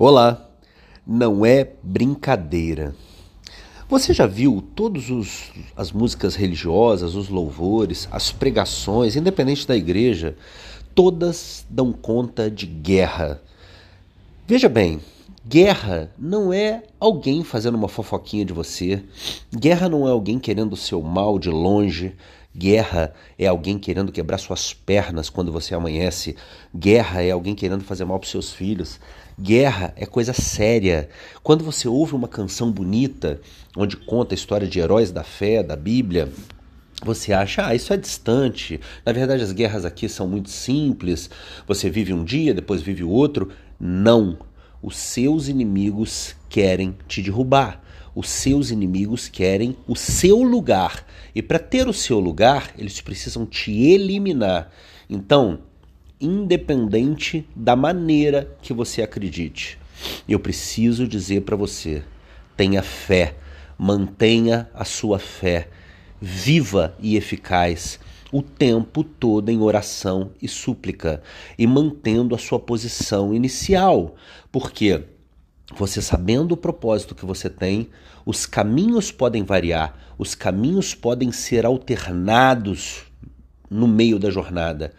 Olá, não é brincadeira. Você já viu todas as músicas religiosas, os louvores, as pregações, independente da igreja, todas dão conta de guerra. Veja bem, guerra não é alguém fazendo uma fofoquinha de você, guerra não é alguém querendo o seu mal de longe, Guerra é alguém querendo quebrar suas pernas quando você amanhece. Guerra é alguém querendo fazer mal para seus filhos. Guerra é coisa séria. Quando você ouve uma canção bonita, onde conta a história de heróis da fé, da Bíblia, você acha, ah, isso é distante. Na verdade, as guerras aqui são muito simples. Você vive um dia, depois vive o outro. Não. Os seus inimigos querem te derrubar os seus inimigos querem o seu lugar. E para ter o seu lugar, eles precisam te eliminar. Então, independente da maneira que você acredite, eu preciso dizer para você: tenha fé, mantenha a sua fé viva e eficaz o tempo todo em oração e súplica e mantendo a sua posição inicial. Porque você sabendo o propósito que você tem, os caminhos podem variar, os caminhos podem ser alternados no meio da jornada.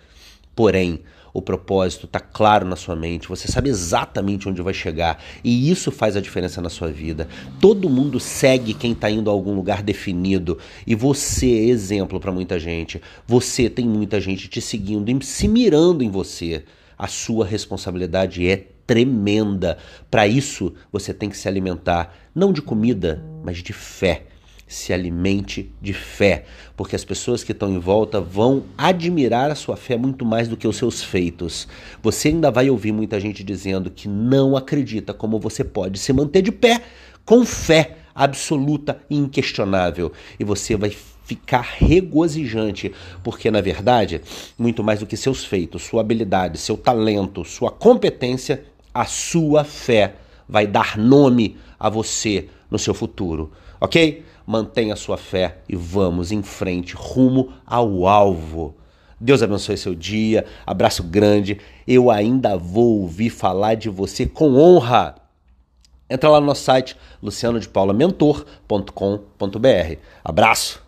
Porém, o propósito está claro na sua mente, você sabe exatamente onde vai chegar e isso faz a diferença na sua vida. Todo mundo segue quem está indo a algum lugar definido e você é exemplo para muita gente. Você tem muita gente te seguindo e se mirando em você. A sua responsabilidade é tremenda. Para isso, você tem que se alimentar não de comida, mas de fé. Se alimente de fé, porque as pessoas que estão em volta vão admirar a sua fé muito mais do que os seus feitos. Você ainda vai ouvir muita gente dizendo que não acredita como você pode se manter de pé com fé absoluta e inquestionável. E você vai ficar regozijante, porque na verdade, muito mais do que seus feitos, sua habilidade, seu talento, sua competência, a sua fé vai dar nome a você no seu futuro, ok? Mantenha sua fé e vamos em frente, rumo ao alvo. Deus abençoe seu dia, abraço grande. Eu ainda vou ouvir falar de você com honra. Entra lá no nosso site lucianodepaulomentor.com.br. Abraço!